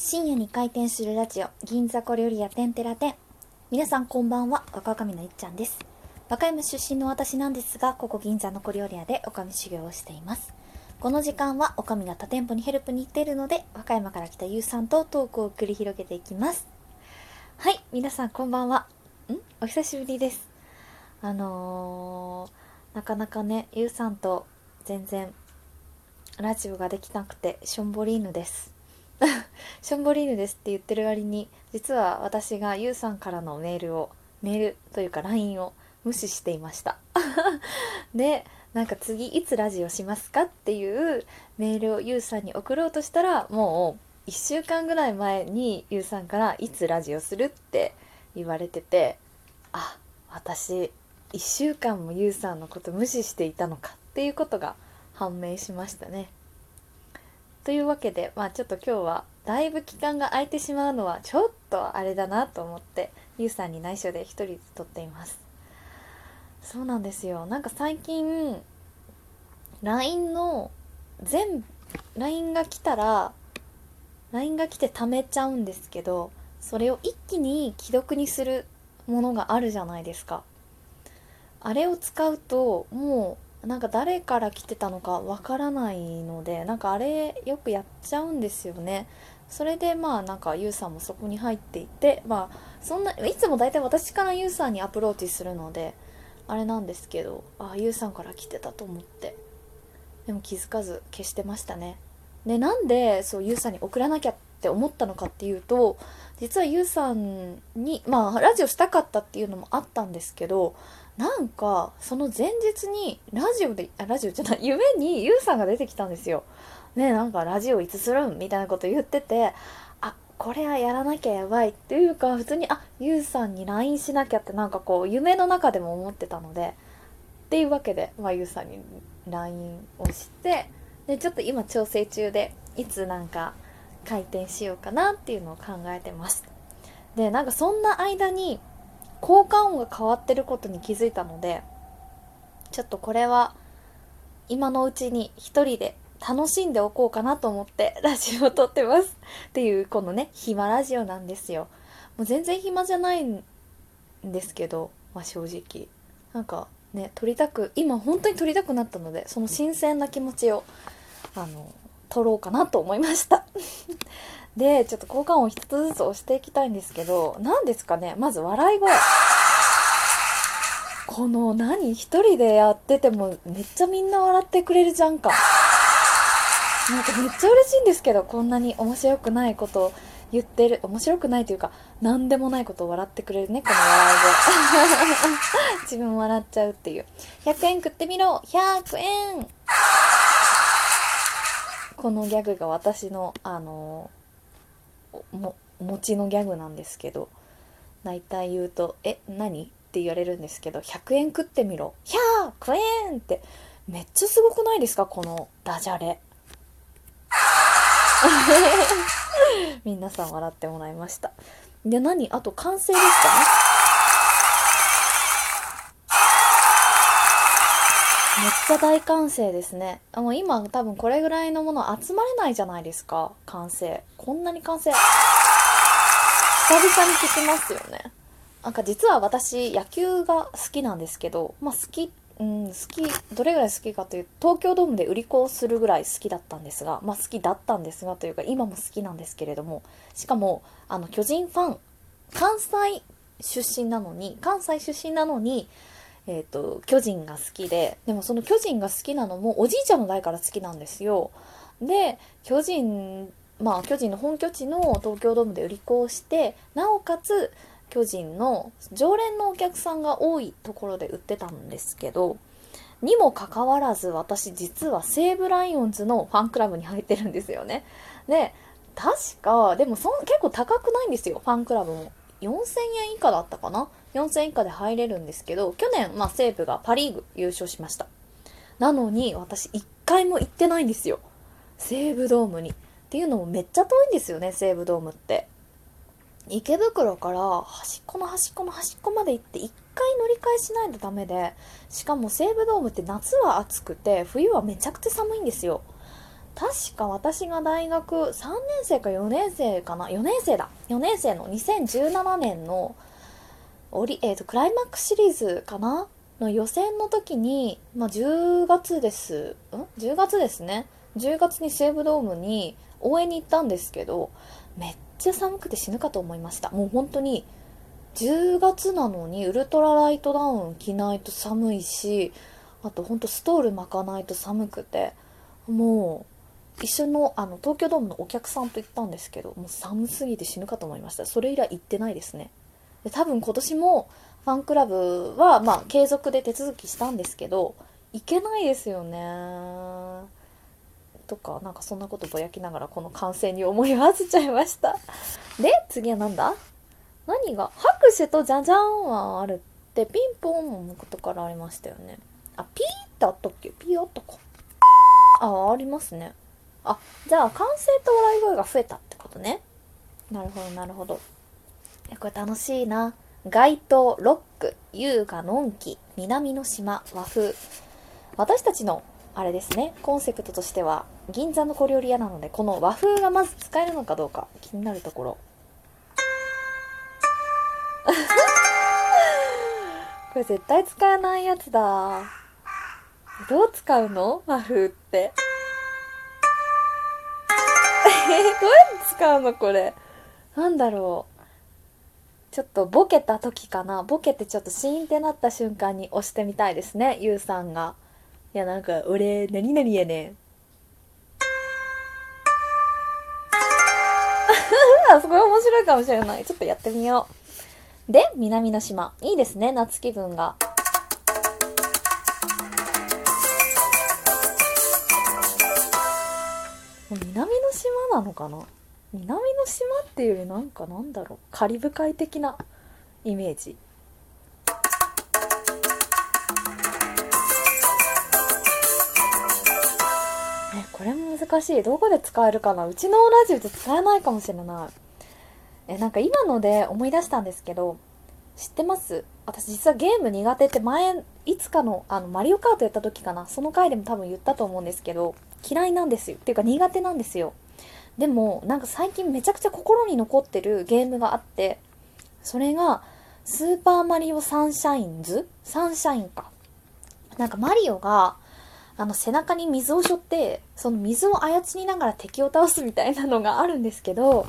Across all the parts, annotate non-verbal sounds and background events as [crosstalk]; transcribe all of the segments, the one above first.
深夜に開店するラジオ銀座小料理屋テンテラテン皆さんこんばんは若女将のいっちゃんです。和歌山出身の私なんですがここ銀座の小料理屋で女将修行をしています。この時間は女将が他店舗にヘルプに行っているので和歌山から来たゆうさんとトークを繰り広げていきます。はい皆さんこんばんは。ん？お久しぶりです。あのー、なかなかねゆうさんと全然ラジオができなくてしょんぼり犬です。[laughs] ションボリーヌですって言ってる割に実は私がゆうさんからのメールをメールというか LINE を無視していました。[laughs] でなんか次いつラジオしますかっていうメールをゆうさんに送ろうとしたらもう1週間ぐらい前にゆうさんからいつラジオするって言われててあ私1週間もゆうさんのこと無視していたのかっていうことが判明しましたね。というわけで、まあちょっと今日はだいぶ期間が空いてしまうのはちょっとあれだなと思ってゆうさんに内緒で一人で撮っています。そうなんですよ。なんか最近 LINE の全 LINE が来たら LINE が来て貯めちゃうんですけどそれを一気に既読にするものがあるじゃないですか。あれを使うともうなんか誰から来てたのかわからないのでなんかあれよくやっちゃうんですよね。それでまあなんかユウさんもそこに入っていてまあそんないつも大体私からユウさんにアプローチするのであれなんですけどああユウさんから来てたと思って。でも気づかず消してましたね。でなんでそうユウさんに送らなきゃって思ったのかっていうと実はユウさんにまあラジオしたかったっていうのもあったんですけどなんかその前日にラジオであラジオじゃない夢にユウさんが出てきたんですよ。ねなんかラジオいつするんみたいなこと言っててあこれはやらなきゃやばいっていうか普通にあユウさんに LINE しなきゃってなんかこう夢の中でも思ってたのでっていうわけで、まあ、ユウさんに LINE をしてでちょっと今調整中でいつなんか開店しようかなっていうのを考えてます。でなんかそんな間に効果音が変わってることに気づいたのでちょっとこれは今のうちに一人で楽しんでおこうかなと思ってラジオを撮ってます。っていうこのね暇ラジオなんですよ。もう全然暇じゃないんですけど、まあ、正直。なんかね撮りたく今本当に撮りたくなったのでその新鮮な気持ちをあの撮ろうかなと思いました。で、ちょっと交換音一つずつ押していきたいんですけど、何ですかね？まず笑い声。この何一人でやっててもめっちゃみんな笑ってくれるじゃんか。なんかめっちゃ嬉しいんですけど、こんなに面白くないこと言ってる、面白くないというか、何でもないことを笑ってくれるね、この笑い声。[laughs] 自分笑っちゃうっていう。100円食ってみろ !100 円このギャグが私の、あのも餅のギャグなんですけど大体言うと「え何?」って言われるんですけど「100円食ってみろ」「100円!」って。めっちゃすごくないですか？このダジャレ。[laughs] 皆さん笑ってもらいました。で何？あと完成ですかねめっちゃ大歓声ですね。あの今多分これぐらいのもの集まれないじゃないですか。完成。こんなに完成。久々に聞きますよね。なんか実は私野球が好きなんですけど、まあ好き、うん、好き、どれぐらい好きかという東京ドームで売り子をするぐらい好きだったんですが、まあ好きだったんですがというか今も好きなんですけれども、しかもあの巨人ファン、関西出身なのに、関西出身なのに、えっ、ー、と、巨人が好きで、でもその巨人が好きなのもおじいちゃんの代から好きなんですよ。で、巨人、まあ巨人の本拠地の東京ドームで売り子をして、なおかつ巨人の常連のお客さんが多いところで売ってたんですけど、にもかかわらず私実は西武ライオンズのファンクラブに入ってるんですよね。で、確か、でもそ結構高くないんですよ、ファンクラブも。4000円以下だったかな？4000円以下で入れるんですけど、去年、まあ、西武がパリーグ優勝しました。なのに、私、一回も行ってないんですよ。西武ドームに。っていうのもめっちゃ遠いんですよね、西武ドームって。池袋から端っこの端っこの端っこまで行って一回乗り換えしないとダメで、しかも西武ドームって夏は暑くて、冬はめちゃくちゃ寒いんですよ。確か私が大学3年生か4年生かな？4年生だ。4年生の2017年のオリ、えーと、クライマックスシリーズかな？の予選の時に、まあ、10月です。ん？10月ですね。10月に西武ドームに応援に行ったんですけどめっちゃ寒くて死ぬかと思いました。もう本当に10月なのにウルトラライトダウン着ないと寒いしあとほんとストール巻かないと寒くてもう一緒のあの東京ドームのお客さんと行ったんですけどもう寒すぎて死ぬかと思いました。それ以来行ってないですね。で多分今年もファンクラブはまあ継続で手続きしたんですけど行けないですよね。とかなんかそんなことぼやきながらこの完成に思いを馳せちゃいました。で次は何だ？何が？拍手とじゃじゃんはあるってピンポンもことからありましたよね。あピーってあったっけ？ピーあったか。あありますね。あじゃあ歓声と笑い声が増えたってことね。なるほどなるほど。これ楽しいな。街頭ロック優雅のんき南の島和風。私たちのあれですねコンセプトとしては銀座の小料理屋なのでこの和風がまず使えるのかどうか気になるところ。[laughs] これ絶対使えないやつだ。どう使うの？和風って。え [laughs] どうやって使うのこれ？なんだろう。ちょっとボケた時かな。ボケてちょっとシーンってなった瞬間に押してみたいですね。ゆうさんが。いやなんか俺何々やねん。[laughs] あすごい面白いかもしれない。ちょっとやってみよう。で南の島。いいですね夏気分が。南の島なのかな？南の島っていうよりなんかなんだろう？カリブ海的なイメージ。えこれも難しい。どこで使えるかな？うちのラジオで使えないかもしれない。えなんか今ので思い出したんですけど知ってます？私実はゲーム苦手って前いつかのあのマリオカートやった時かな？その回でも多分言ったと思うんですけど嫌いなんですよ。っていうか苦手なんですよ。でもなんか最近めちゃくちゃ心に残ってるゲームがあってそれがスーパーマリオサンシャインズ？サンシャインか。なんかマリオがあの背中に水を背負ってその水を操りながら敵を倒すみたいなのがあるんですけど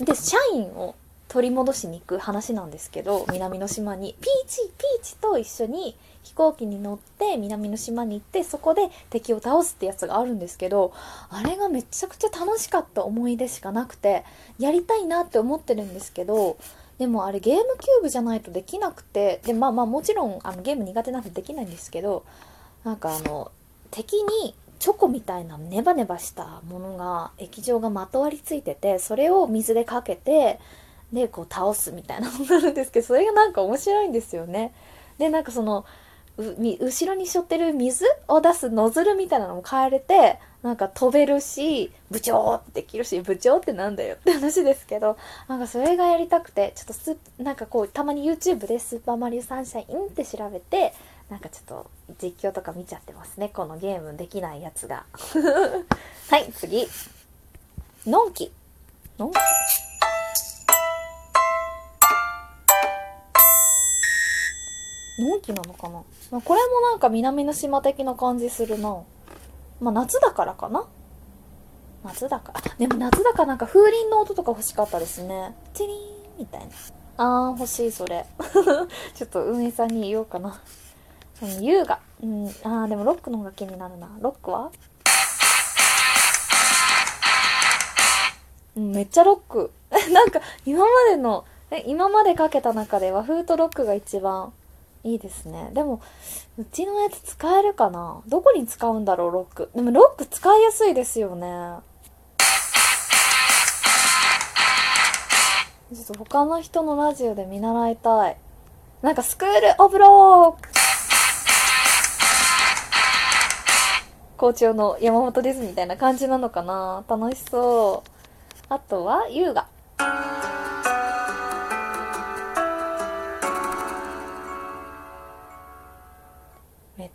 で社員を取り戻しに行く話なんですけど南の島に。ピーチピーチと一緒に飛行機に乗って南の島に行ってそこで敵を倒すってやつがあるんですけどあれがめちゃくちゃ楽しかった思い出しかなくてやりたいなって思ってるんですけどでもあれゲームキューブじゃないとできなくてでまあまあもちろんあのゲーム苦手なんでできないんですけどなんかあの敵にチョコみたいなネバネバしたものが液状がまとわりついててそれを水でかけてでこう倒すみたいなものがあるんですけどそれがなんか面白いんですよね。でなんかその後ろに背負ってる水を出すノズルみたいなのも変えれてなんか飛べるし部長ってできるし部長ってなんだよって [laughs] 話ですけどなんかそれがやりたくてちょっとなんかこうたまに YouTube で「スーパーマリオサンシャイン」って調べてなんかちょっと実況とか見ちゃってますねこのゲーム。できないやつが。[laughs] はい次。のんき。のんき？のんきなのかな、まあ、これもなんか南の島的な感じするな。まあ夏だからかな？夏だか。らでも夏だからなんか風鈴の音とか欲しかったですね。チリーンみたいな。あー欲しいそれ。[laughs] ちょっと運営さんに言おうかな。優雅。うん。あーでもロックの方が気になるな。ロックは？うん、めっちゃロック。[laughs] なんか今までのえ今までかけた中で和風とロックが一番いいですね。でも、うちのやつ使えるかな？どこに使うんだろう、ロック。でもロック使いやすいですよね。ちょっと他の人のラジオで見習いたい。なんかスクールオブロック校長の山本ですみたいな感じなのかな？楽しそう。あとは、優雅。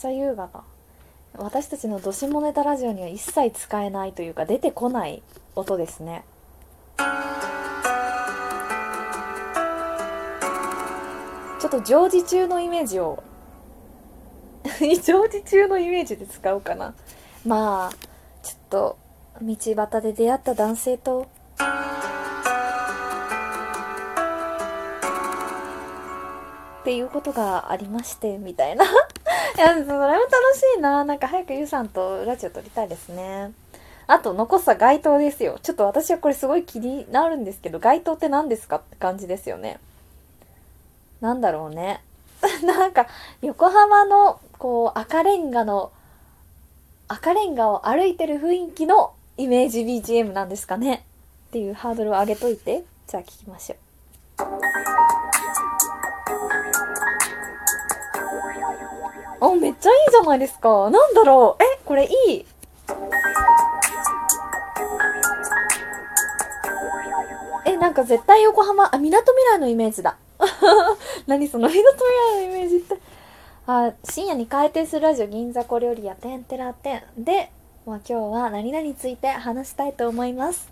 ちゃ優雅だ。私たちのドシモネタラジオには一切使えないというか出てこない音ですね。ちょっと常時中のイメージを。[laughs] 常時中のイメージで使おうかな。まあちょっと道端で出会った男性と。っていうことがありましてみたいな。[laughs] やそれも楽しいな。なんか早くゆうさんとラジオ撮りたいですね。あと残した街灯ですよ。ちょっと私はこれすごい気になるんですけど街灯って何ですかって感じですよね。なんだろうね。[laughs] なんか横浜のこう赤レンガの赤レンガを歩いてる雰囲気のイメージ BGM なんですかね。っていうハードルを上げといて。じゃあ聞きましょう。あめっちゃいいじゃないですか。なんだろう。えこれいい。えなんか絶対横浜あみなとみらいのイメージだ。[laughs] 何そのみなとみらいのイメージって。あ深夜に開店するラジオ銀座小料理屋てんてらてんで、まあ、今日は何々について話したいと思います。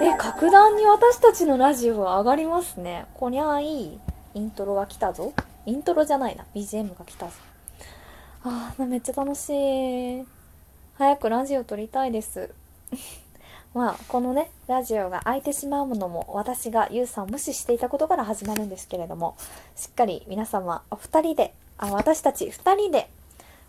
え格段に私たちのラジオは上がりますね。こりゃあいい。イントロが来たぞ。イントロじゃないな。BGM が来たぞ。あーめっちゃ楽しい。早くラジオ撮りたいです。[laughs] まあこのねラジオが空いてしまうものも私がゆうさんを無視していたことから始まるんですけれどもしっかり皆様お二人であ私たち二人で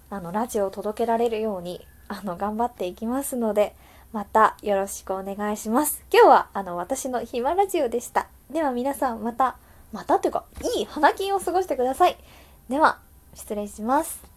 あのラジオを届けられるようにあの頑張っていきますのでまたよろしくお願いします。今日はあの私の暇ラジオでした。では皆さんまた。またというかいい花金を過ごしてください。では失礼します。